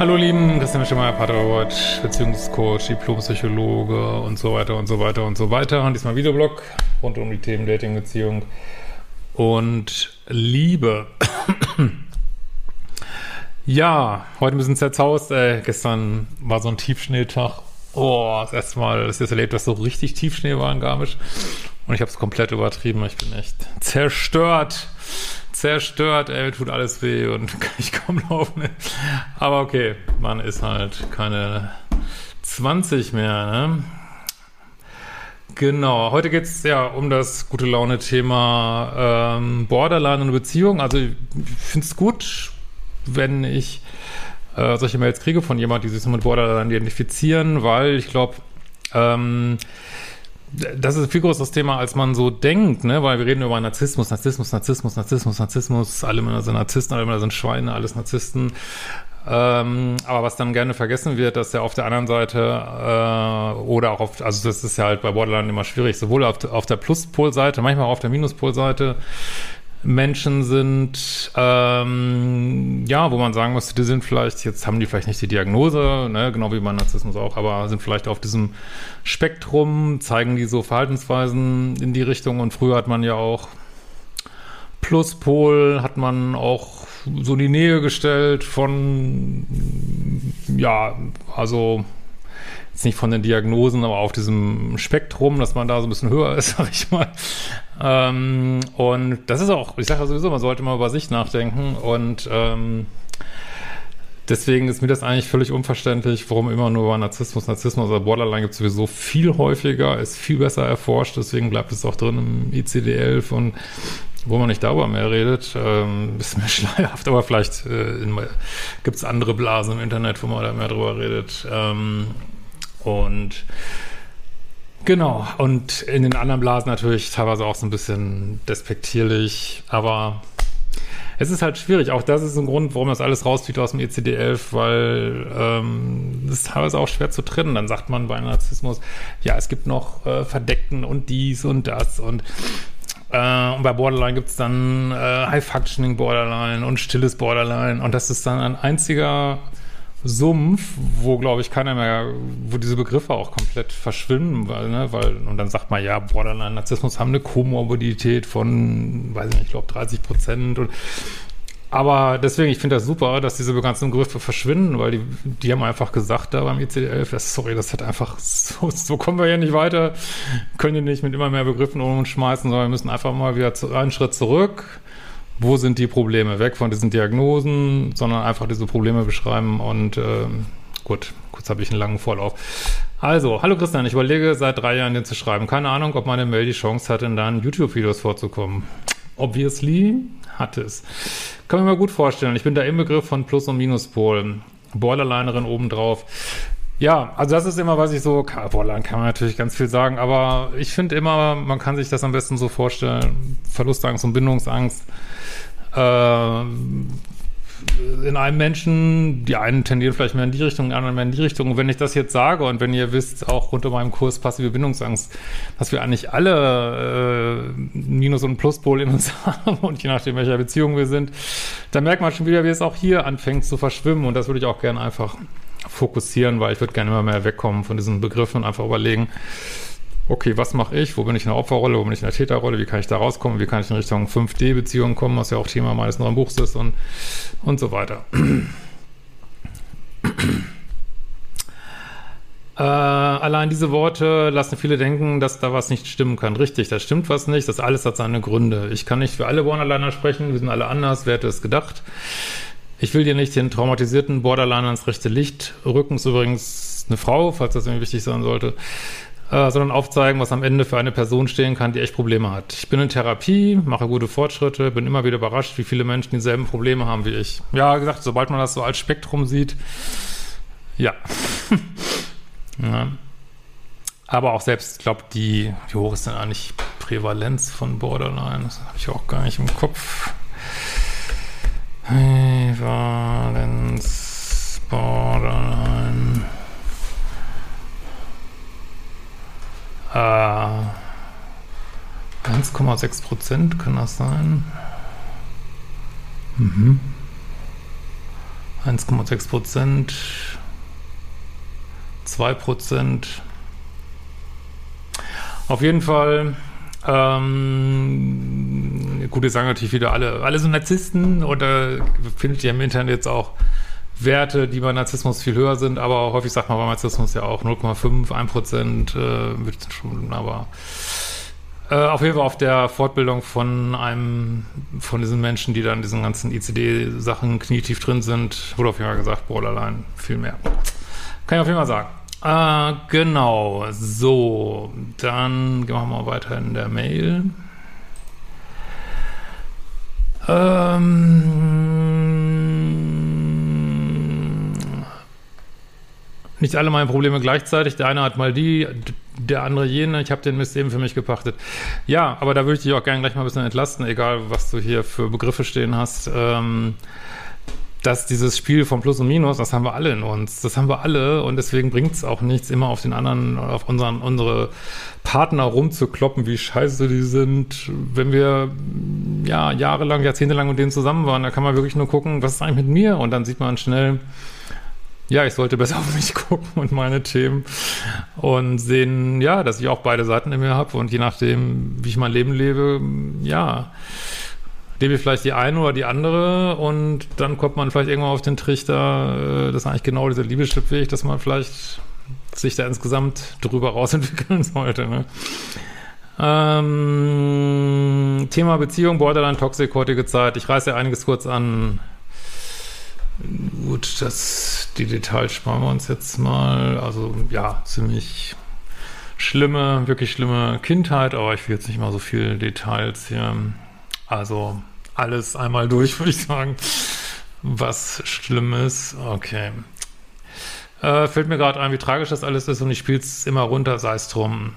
Hallo lieben, Christian Schimmer, Paterwatch, Beziehungscoach, Diplompsychologe und so weiter und so weiter und so weiter. Und diesmal Videoblog rund um die Themen Dating, Beziehung und Liebe. ja, heute ein bisschen zerzaust. Ey. Gestern war so ein Tiefschneetag. Oh, das erste Mal, dass ich das erlebt, dass so richtig Tiefschnee war in Garmisch. Und ich habe es komplett übertrieben. Ich bin echt zerstört zerstört, ey, tut alles weh und kann ich kaum laufen. Aber okay, man ist halt keine 20 mehr, ne? Genau, heute geht es ja um das gute Laune-Thema ähm, Borderline und Beziehung. Also ich finde es gut, wenn ich äh, solche Mails kriege von jemand, die sich mit Borderline identifizieren, weil ich glaube, ähm, das ist ein viel größeres Thema, als man so denkt, ne? Weil wir reden über Narzissmus, Narzissmus, Narzissmus, Narzissmus, Narzissmus, alle Männer sind Narzissten, alle Männer sind Schweine, alles Narzissten. Ähm, aber was dann gerne vergessen wird, dass ja auf der anderen Seite äh, oder auch auf, also das ist ja halt bei Borderline immer schwierig, sowohl auf, auf der Pluspolseite, manchmal auch auf der Minuspolseite Menschen sind, ähm, ja, wo man sagen muss, die sind vielleicht, jetzt haben die vielleicht nicht die Diagnose, ne, genau wie bei Narzissmus auch, aber sind vielleicht auf diesem Spektrum, zeigen die so Verhaltensweisen in die Richtung und früher hat man ja auch Pluspol, hat man auch so in die Nähe gestellt von, ja, also jetzt nicht von den Diagnosen, aber auf diesem Spektrum, dass man da so ein bisschen höher ist, sag ich mal. Ähm, und das ist auch, ich sage ja sowieso, man sollte mal über sich nachdenken und ähm, deswegen ist mir das eigentlich völlig unverständlich, warum immer nur über Narzissmus, Narzissmus oder Borderline gibt es sowieso viel häufiger, ist viel besser erforscht, deswegen bleibt es auch drin im ICD-11 und wo man nicht darüber mehr redet, ähm, ist mir schleierhaft, aber vielleicht äh, gibt es andere Blasen im Internet, wo man da mehr drüber redet. Ähm, und genau, und in den anderen Blasen natürlich teilweise auch so ein bisschen despektierlich, aber es ist halt schwierig. Auch das ist ein Grund, warum das alles rauszieht aus dem ECD-11, weil ähm, es ist teilweise auch schwer zu trennen. Dann sagt man bei Narzissmus, ja, es gibt noch äh, Verdeckten und dies und das und äh, und bei Borderline gibt es dann äh, High-Functioning Borderline und stilles Borderline und das ist dann ein einziger Sumpf, wo glaube ich keiner mehr, wo diese Begriffe auch komplett verschwinden, weil, ne, weil, und dann sagt man, ja, Borderline, Narzissmus haben eine Komorbidität von, weiß ich nicht, ich glaube 30 Prozent und aber deswegen, ich finde das super, dass diese ganzen Begriffe verschwinden, weil die, die haben einfach gesagt da beim ICD-11, das, sorry, das hat einfach, so, so kommen wir ja nicht weiter, können die nicht mit immer mehr Begriffen um uns schmeißen, sondern wir müssen einfach mal wieder zu, einen Schritt zurück, wo sind die Probleme, weg von diesen Diagnosen, sondern einfach diese Probleme beschreiben und äh, gut, kurz habe ich einen langen Vorlauf. Also, hallo Christian, ich überlege seit drei Jahren den zu schreiben. Keine Ahnung, ob meine Mail die Chance hat, in deinen YouTube-Videos vorzukommen. Obviously hat es. Kann mir mal gut vorstellen. Ich bin da im Begriff von Plus- und Minuspol. Borderlinerin obendrauf. Ja, also das ist immer, was ich so, Borderline kann man natürlich ganz viel sagen, aber ich finde immer, man kann sich das am besten so vorstellen, Verlustangst und Bindungsangst in einem Menschen, die einen tendieren vielleicht mehr in die Richtung, die anderen mehr in die Richtung. Und wenn ich das jetzt sage und wenn ihr wisst, auch unter meinem Kurs Passive Bindungsangst, dass wir eigentlich alle äh, Minus- und Pluspol in uns haben und je nachdem, welcher Beziehung wir sind, dann merkt man schon wieder, wie es auch hier anfängt zu verschwimmen. Und das würde ich auch gerne einfach fokussieren, weil ich würde gerne immer mehr wegkommen von diesen Begriffen und einfach überlegen, okay, was mache ich, wo bin ich in der Opferrolle, wo bin ich in der Täterrolle, wie kann ich da rauskommen, wie kann ich in Richtung 5D-Beziehungen kommen, was ja auch Thema meines neuen Buchs ist und, und so weiter. Äh, allein diese Worte lassen viele denken, dass da was nicht stimmen kann. Richtig, da stimmt was nicht. Das alles hat seine Gründe. Ich kann nicht für alle Borderliner sprechen. Wir sind alle anders. Wer hätte es gedacht? Ich will dir nicht den traumatisierten Borderliner ins rechte Licht rücken. Ist übrigens eine Frau, falls das irgendwie wichtig sein sollte. Äh, sondern aufzeigen, was am Ende für eine Person stehen kann, die echt Probleme hat. Ich bin in Therapie, mache gute Fortschritte, bin immer wieder überrascht, wie viele Menschen dieselben Probleme haben wie ich. Ja, gesagt, sobald man das so als Spektrum sieht, ja. Ja. Aber auch selbst, ich glaube, die, wie hoch ist denn eigentlich Prävalenz von Borderline? Das habe ich auch gar nicht im Kopf. Prävalenz Borderline. Äh, 1,6 Prozent kann das sein? Mhm. 1,6 Prozent. 2%. Auf jeden Fall, ähm, gut, jetzt sagen natürlich wieder alle, alle sind Narzissten oder findet ihr im Internet jetzt auch Werte, die bei Narzissmus viel höher sind, aber häufig sagt man bei Narzissmus ja auch 0,5, 1% äh, wird schon, aber äh, auf jeden Fall auf der Fortbildung von einem, von diesen Menschen, die dann diesen ganzen ICD-Sachen knietief drin sind, wurde auf jeden Fall gesagt, Borderline, viel mehr. Kann ich auf jeden Fall sagen. Äh, genau, so, dann gehen wir mal weiter in der Mail. Ähm, nicht alle meine Probleme gleichzeitig. Der eine hat mal die, der andere jene. Ich habe den Mist eben für mich gepachtet. Ja, aber da würde ich dich auch gerne gleich mal ein bisschen entlasten, egal was du hier für Begriffe stehen hast. Ähm, dass dieses Spiel von Plus und Minus, das haben wir alle in uns. Das haben wir alle und deswegen bringt es auch nichts, immer auf den anderen, auf unseren, unsere Partner rumzukloppen, wie scheiße die sind. Wenn wir ja jahrelang, jahrzehntelang mit denen zusammen waren, da kann man wirklich nur gucken, was ist eigentlich mit mir? Und dann sieht man schnell, ja, ich sollte besser auf mich gucken und meine Themen und sehen, ja, dass ich auch beide Seiten in mir habe und je nachdem, wie ich mein Leben lebe, ja, lebe ich vielleicht die eine oder die andere und dann kommt man vielleicht irgendwann auf den Trichter, äh, das ist eigentlich genau dieser Liebeschrittweg, dass man vielleicht sich da insgesamt drüber rausentwickeln sollte. Ne? Ähm, Thema Beziehung, Borderline, Toxic, heutige Zeit. Ich reiße ja einiges kurz an. Gut, das, die Details sparen wir uns jetzt mal. Also ja, ziemlich schlimme, wirklich schlimme Kindheit, aber ich will jetzt nicht mal so viele Details hier. Also alles einmal durch, würde ich sagen. Was schlimm ist. Okay. Äh, fällt mir gerade ein, wie tragisch das alles ist und ich spiele es immer runter, sei es drum.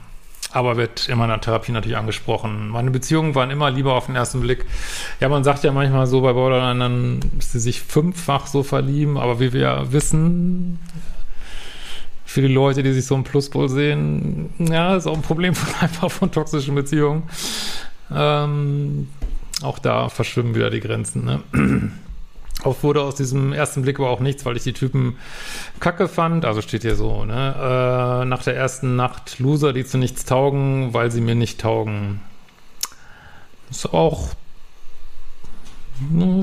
Aber wird in meiner Therapie natürlich angesprochen. Meine Beziehungen waren immer lieber auf den ersten Blick. Ja, man sagt ja manchmal so bei Borderline, dann, dass sie sich fünffach so verlieben, aber wie wir wissen, für die Leute, die sich so im Pluspol sehen, ja, ist auch ein Problem von einfach von toxischen Beziehungen. Ähm, auch da verschwimmen wieder die Grenzen. Ne? Oft wurde aus diesem ersten Blick aber auch nichts, weil ich die Typen kacke fand. Also steht hier so, ne? Äh, nach der ersten Nacht Loser, die zu nichts taugen, weil sie mir nicht taugen. Ist auch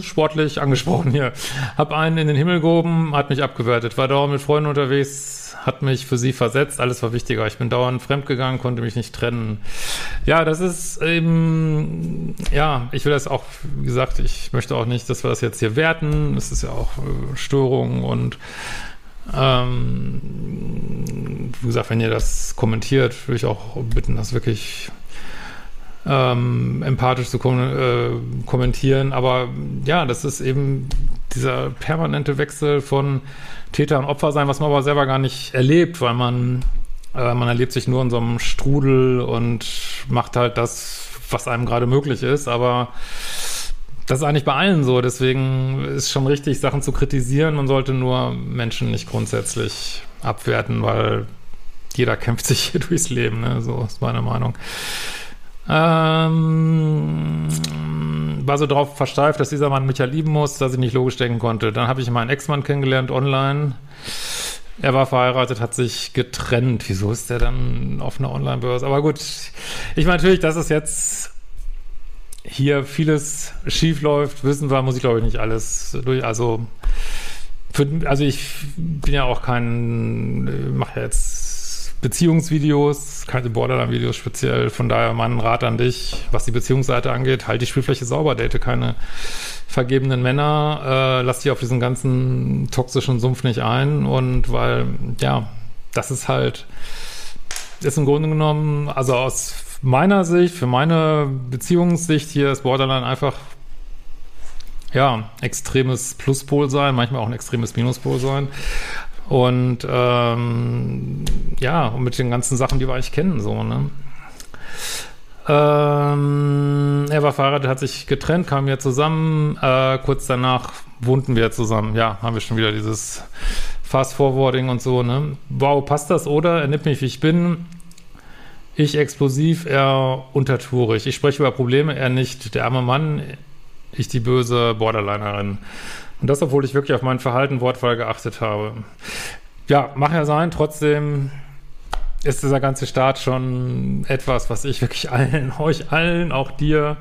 sportlich angesprochen hier. Hab einen in den Himmel gehoben, hat mich abgewertet. War dauernd mit Freunden unterwegs, hat mich für sie versetzt, alles war wichtiger. Ich bin dauernd fremdgegangen, konnte mich nicht trennen. Ja, das ist eben, ja, ich will das auch, wie gesagt, ich möchte auch nicht, dass wir das jetzt hier werten. Es ist ja auch äh, Störung und ähm, wie gesagt, wenn ihr das kommentiert, würde ich auch bitten, das wirklich ähm, empathisch zu kom äh, kommentieren. Aber ja, das ist eben dieser permanente Wechsel von Täter und Opfer sein, was man aber selber gar nicht erlebt, weil man, äh, man erlebt sich nur in so einem Strudel und macht halt das, was einem gerade möglich ist, aber das ist eigentlich bei allen so. Deswegen ist schon richtig, Sachen zu kritisieren. Man sollte nur Menschen nicht grundsätzlich abwerten, weil jeder kämpft sich hier durchs Leben. Ne? So ist meine Meinung. Ähm, war so drauf versteift, dass dieser Mann mich ja lieben muss, dass ich nicht logisch denken konnte. Dann habe ich meinen Ex-Mann kennengelernt online. Er war verheiratet, hat sich getrennt. Wieso ist der dann auf einer Online-Börse? Aber gut, ich meine natürlich, dass es jetzt hier vieles schief läuft, wissen wir, muss ich glaube ich nicht alles durch. Also, für, also ich bin ja auch kein, mache ja jetzt Beziehungsvideos, keine Borderline-Videos speziell. Von daher mein Rat an dich, was die Beziehungsseite angeht, halt die Spielfläche sauber, date keine vergebenen Männer, äh, lass dich auf diesen ganzen toxischen Sumpf nicht ein und weil, ja, das ist halt, ist im Grunde genommen, also aus meiner Sicht, für meine Beziehungssicht hier ist Borderline einfach ja, extremes Pluspol sein, manchmal auch ein extremes Minuspol sein. Und ähm, ja, und mit den ganzen Sachen, die wir eigentlich kennen, so, ne? Ähm, er war verheiratet, hat sich getrennt, kamen wir zusammen. Äh, kurz danach wohnten wir zusammen. Ja, haben wir schon wieder dieses Fast-Forwarding und so, ne? Wow, passt das, oder? Er nimmt mich, wie ich bin. Ich explosiv, er untertourig. Ich spreche über Probleme, er nicht. Der arme Mann, ich die böse Borderlinerin. Und das, obwohl ich wirklich auf mein Verhalten, Wortwahl geachtet habe. Ja, mag ja sein, trotzdem ist dieser ganze Start schon etwas, was ich wirklich allen, euch allen, auch dir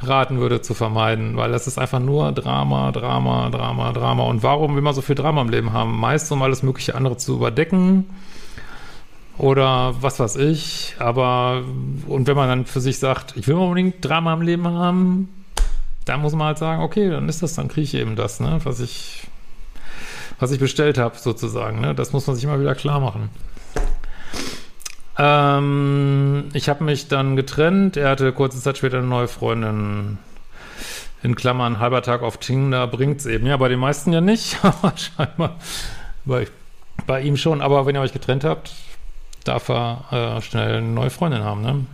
raten würde zu vermeiden, weil das ist einfach nur Drama, Drama, Drama, Drama. Und warum will man so viel Drama im Leben haben? Meist, um alles mögliche andere zu überdecken oder was weiß ich. Aber, und wenn man dann für sich sagt, ich will unbedingt Drama im Leben haben, da muss man halt sagen, okay, dann ist das, dann kriege ich eben das, ne, was ich, was ich bestellt habe, sozusagen. Ne? Das muss man sich immer wieder klar machen. Ähm, ich habe mich dann getrennt. Er hatte kurze Zeit später eine neue Freundin. In Klammern, halber Tag auf Tinder es eben. Ja, bei den meisten ja nicht, aber scheinbar bei, bei ihm schon. Aber wenn ihr euch getrennt habt, darf er äh, schnell eine neue Freundin haben, ne?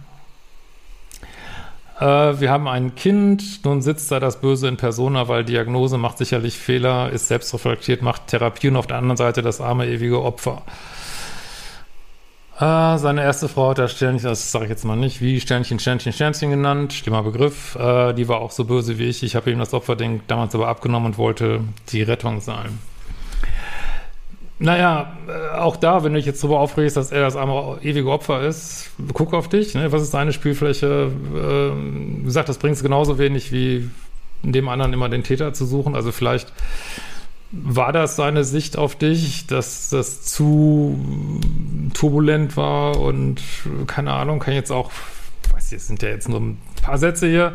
Äh, wir haben ein Kind, nun sitzt da das Böse in Persona, weil Diagnose macht sicherlich Fehler, ist selbstreflektiert, macht Therapie und auf der anderen Seite das arme, ewige Opfer. Äh, seine erste Frau hat er Sternchen, das sage ich jetzt mal nicht, wie Sternchen, Sternchen, Sternchen genannt, schlimmer Begriff. Äh, die war auch so böse wie ich. Ich habe ihm das Opferding damals aber abgenommen und wollte die Rettung sein. Naja, äh, auch da, wenn du dich jetzt darüber aufregst, dass er das arme ewige Opfer ist, guck auf dich, ne? was ist deine Spielfläche? Ähm, wie gesagt, das bringt es genauso wenig wie dem anderen immer den Täter zu suchen. Also vielleicht war das seine Sicht auf dich, dass das zu turbulent war und keine Ahnung, kann jetzt auch, weiß ich, es sind ja jetzt nur ein paar Sätze hier,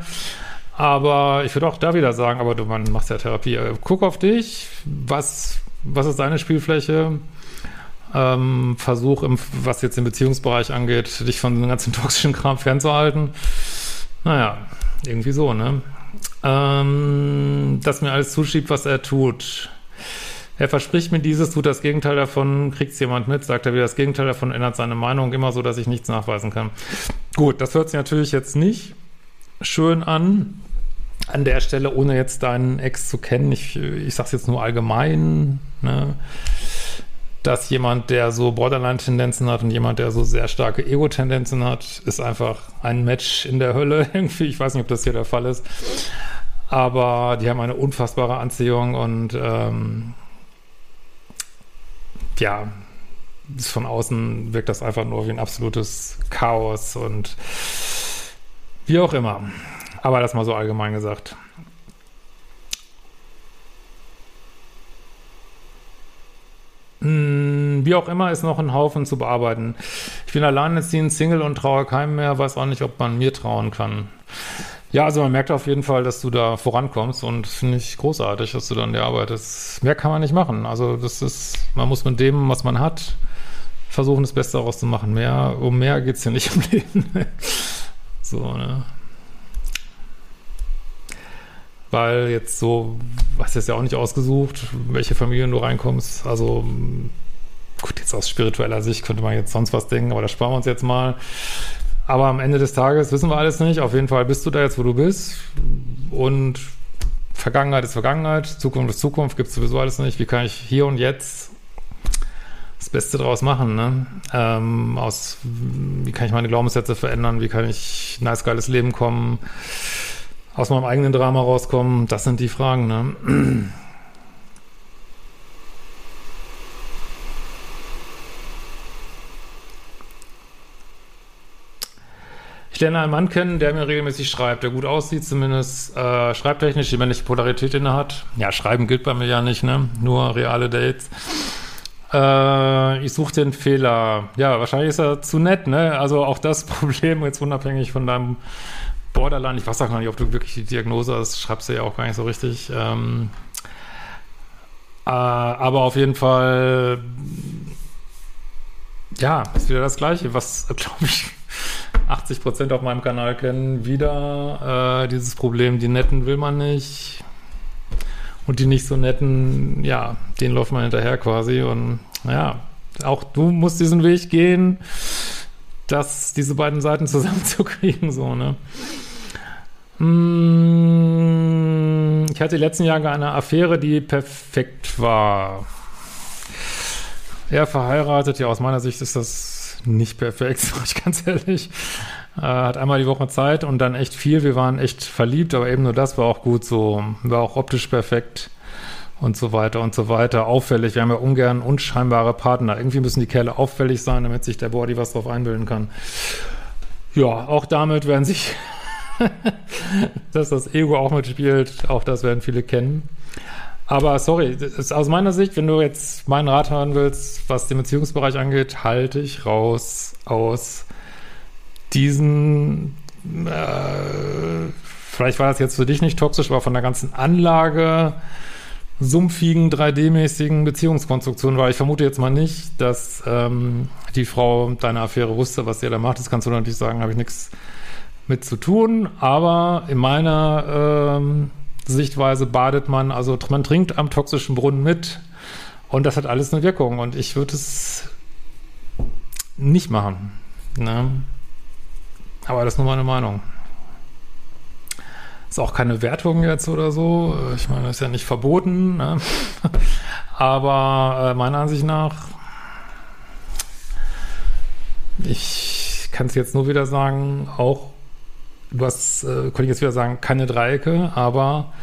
aber ich würde auch da wieder sagen, aber du, man machst ja Therapie. Äh, guck auf dich, was was ist deine Spielfläche? Ähm, versuch, im, was jetzt den Beziehungsbereich angeht, dich von dem ganzen toxischen Kram fernzuhalten. Naja, irgendwie so, ne? Ähm, dass mir alles zuschiebt, was er tut. Er verspricht mir dieses, tut das Gegenteil davon, kriegt es jemand mit, sagt er wieder das Gegenteil davon, ändert seine Meinung immer so, dass ich nichts nachweisen kann. Gut, das hört sich natürlich jetzt nicht schön an an der Stelle, ohne jetzt deinen Ex zu kennen, ich, ich sage es jetzt nur allgemein, ne, dass jemand, der so Borderline-Tendenzen hat und jemand, der so sehr starke Ego-Tendenzen hat, ist einfach ein Match in der Hölle irgendwie. Ich weiß nicht, ob das hier der Fall ist. Aber die haben eine unfassbare Anziehung und ähm, ja, von außen wirkt das einfach nur wie ein absolutes Chaos und wie auch immer. Aber das mal so allgemein gesagt. Hm, wie auch immer, ist noch ein Haufen zu bearbeiten. Ich bin alleinerziehend, Single und traue keinem mehr, weiß auch nicht, ob man mir trauen kann. Ja, also man merkt auf jeden Fall, dass du da vorankommst und finde ich großartig, dass du dann der arbeitest. Mehr kann man nicht machen. Also das ist, man muss mit dem, was man hat, versuchen, das Beste daraus zu machen. Mehr, um mehr geht es ja nicht im Leben. so, ne? Weil jetzt so, hast du es ja auch nicht ausgesucht, welche Familien du reinkommst. Also gut, jetzt aus spiritueller Sicht könnte man jetzt sonst was denken, aber das sparen wir uns jetzt mal. Aber am Ende des Tages wissen wir alles nicht. Auf jeden Fall bist du da jetzt, wo du bist. Und Vergangenheit ist Vergangenheit, Zukunft ist Zukunft, gibt es sowieso alles nicht. Wie kann ich hier und jetzt das Beste draus machen? Ne? Ähm, aus, wie kann ich meine Glaubenssätze verändern? Wie kann ich ein nice, geiles Leben kommen? Aus meinem eigenen Drama rauskommen? Das sind die Fragen, ne? Ich lerne einen Mann kennen, der mir regelmäßig schreibt, der gut aussieht, zumindest äh, schreibtechnisch, die männliche Polarität inne hat. Ja, Schreiben gilt bei mir ja nicht, ne? Nur reale Dates. Äh, ich suche den Fehler. Ja, wahrscheinlich ist er zu nett, ne? Also auch das Problem, jetzt unabhängig von deinem Borderline. Ich weiß auch gar nicht, ob du wirklich die Diagnose hast, schreibst du ja auch gar nicht so richtig. Ähm, äh, aber auf jeden Fall, ja, ist wieder das Gleiche, was, glaube ich, 80 Prozent auf meinem Kanal kennen. Wieder äh, dieses Problem, die Netten will man nicht. Und die nicht so netten, ja, denen läuft man hinterher quasi. Und ja, auch du musst diesen Weg gehen, dass diese beiden Seiten zusammenzukriegen, so, ne? Hm, ich hatte die letzten Jahre eine Affäre, die perfekt war. Er verheiratet, ja, aus meiner Sicht ist das nicht perfekt, sag ich ganz ehrlich. Äh, hat einmal die Woche Zeit und dann echt viel. Wir waren echt verliebt, aber eben nur das war auch gut so. War auch optisch perfekt und so weiter und so weiter. Auffällig. Wir haben ja ungern unscheinbare Partner. Irgendwie müssen die Kerle auffällig sein, damit sich der Body was drauf einbilden kann. Ja, auch damit werden sich, dass das Ego auch mitspielt, auch das werden viele kennen. Aber sorry, aus meiner Sicht, wenn du jetzt meinen Rat hören willst, was den Beziehungsbereich angeht, halte ich raus aus diesen, äh, vielleicht war das jetzt für dich nicht toxisch, aber von der ganzen Anlage, sumpfigen, 3D-mäßigen Beziehungskonstruktion, weil ich vermute jetzt mal nicht, dass ähm, die Frau deine Affäre wusste, was ihr da macht. Das kannst du natürlich sagen, habe ich nichts mit zu tun. Aber in meiner ähm, Sichtweise badet man, also man trinkt am toxischen Brunnen mit und das hat alles eine Wirkung. Und ich würde es nicht machen. Ne? Aber das ist nur meine Meinung. Ist auch keine Wertung jetzt oder so. Ich meine, das ist ja nicht verboten. Ne? Aber äh, meiner Ansicht nach, ich kann es jetzt nur wieder sagen, auch, du hast, äh, konnte ich jetzt wieder sagen, keine Dreiecke, aber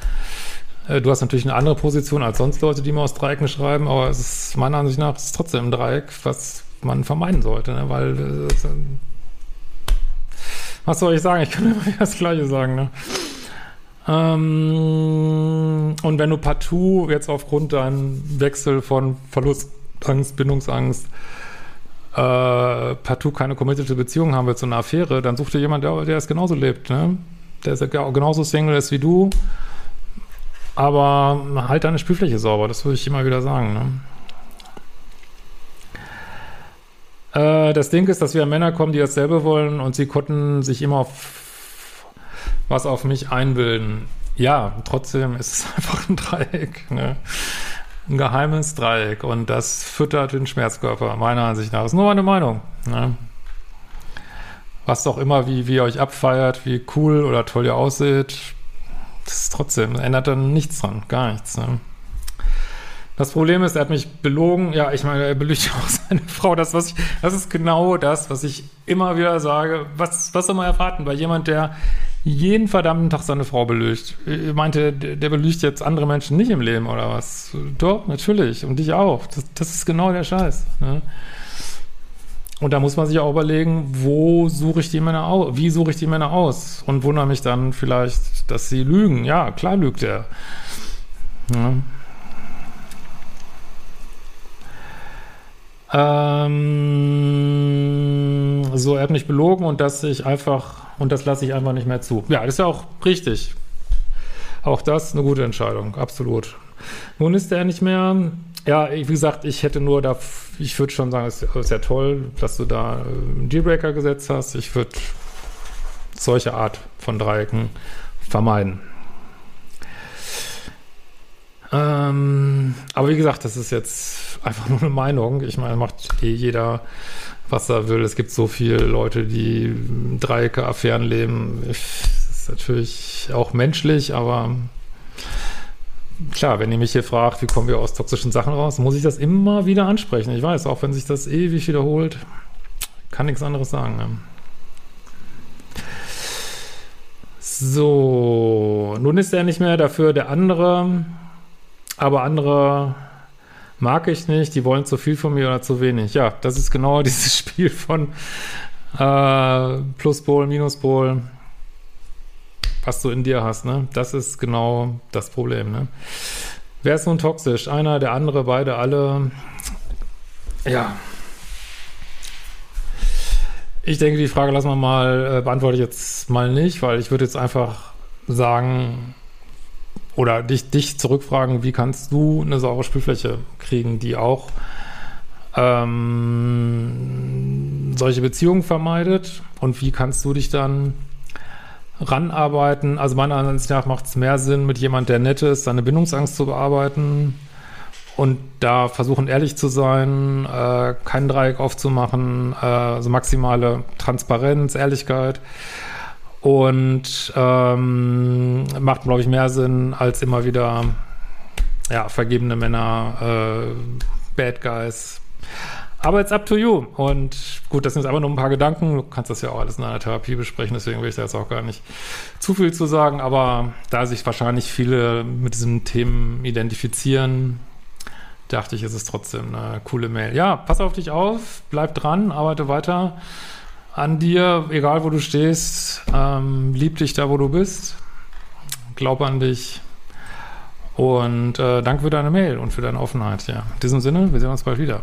äh, du hast natürlich eine andere Position als sonst Leute, die mal aus Dreiecken schreiben, aber es ist meiner Ansicht nach ist trotzdem ein Dreieck, was man vermeiden sollte, ne? weil äh, was soll ich sagen? Ich kann immer wieder das Gleiche sagen, ne? Ähm, und wenn du partout jetzt aufgrund deinem Wechsel von Verlustangst, Bindungsangst, äh, partout keine committed Beziehung haben willst, so eine Affäre, dann such dir jemand, der, der es genauso lebt, ne? Der ist genauso Single ist wie du. Aber halt deine Spielfläche sauber, das würde ich immer wieder sagen, ne? Äh, das Ding ist, dass wir Männer kommen, die dasselbe wollen und sie konnten sich immer auf was auf mich einbilden. Ja, trotzdem ist es einfach ein Dreieck, ne? Ein geheimes Dreieck und das füttert den Schmerzkörper, meiner Ansicht nach. Das ist nur meine Meinung. Ne? Was doch immer, wie, wie ihr euch abfeiert, wie cool oder toll ihr aussieht, das ist trotzdem, ändert dann nichts dran, gar nichts. Ne? Das Problem ist, er hat mich belogen. Ja, ich meine, er belügt auch seine Frau. Das, was ich, das ist genau das, was ich immer wieder sage. Was, was soll man erwarten bei jemand, der jeden verdammten Tag seine Frau belügt? Ich meinte, der, belügt jetzt andere Menschen nicht im Leben oder was? Doch, natürlich. Und dich auch. Das, das ist genau der Scheiß. Ne? Und da muss man sich auch überlegen, wo suche ich die Männer aus? Wie suche ich die Männer aus? Und wundere mich dann vielleicht, dass sie lügen. Ja, klar lügt er. Ja. Ähm, so, er hat mich belogen und das ich einfach, und das lasse ich einfach nicht mehr zu. Ja, das ist ja auch richtig. Auch das eine gute Entscheidung, absolut. Nun ist er nicht mehr. Ja, wie gesagt, ich hätte nur da, ich würde schon sagen, es ist ja toll, dass du da einen äh, Dealbreaker gesetzt hast. Ich würde solche Art von Dreiecken vermeiden. Ähm, aber wie gesagt, das ist jetzt einfach nur eine Meinung. Ich meine, macht eh jeder, was er will. Es gibt so viele Leute, die Dreiecke, Affären leben. Das ist natürlich auch menschlich, aber klar, wenn ihr mich hier fragt, wie kommen wir aus toxischen Sachen raus, muss ich das immer wieder ansprechen. Ich weiß, auch wenn sich das ewig wiederholt, kann nichts anderes sagen. Ne? So, nun ist er nicht mehr dafür der andere aber andere mag ich nicht, die wollen zu viel von mir oder zu wenig. Ja, das ist genau dieses Spiel von äh, Pluspol, Minuspol, was du in dir hast, ne? Das ist genau das Problem, ne? Wer ist nun toxisch? Einer, der andere, beide, alle? Ja. Ich denke, die Frage lassen wir mal, äh, beantworte ich jetzt mal nicht, weil ich würde jetzt einfach sagen, oder dich, dich zurückfragen, wie kannst du eine saubere Spielfläche kriegen, die auch ähm, solche Beziehungen vermeidet und wie kannst du dich dann ranarbeiten? Also meiner Ansicht nach macht es mehr Sinn, mit jemand, der nett ist, seine Bindungsangst zu bearbeiten und da versuchen ehrlich zu sein, äh, kein Dreieck aufzumachen, äh, also maximale Transparenz, Ehrlichkeit und ähm, macht, glaube ich, mehr Sinn als immer wieder ja, vergebene Männer, äh, Bad Guys. Aber it's up to you. Und gut, das sind jetzt einfach nur ein paar Gedanken. Du kannst das ja auch alles in einer Therapie besprechen, deswegen will ich da jetzt auch gar nicht zu viel zu sagen. Aber da sich wahrscheinlich viele mit diesen Themen identifizieren, dachte ich, ist es trotzdem eine coole Mail. Ja, pass auf dich auf, bleib dran, arbeite weiter an dir, egal wo du stehst. Ähm, lieb dich da, wo du bist. Glaub an dich. Und äh, danke für deine Mail und für deine Offenheit. Ja. In diesem Sinne, wir sehen uns bald wieder.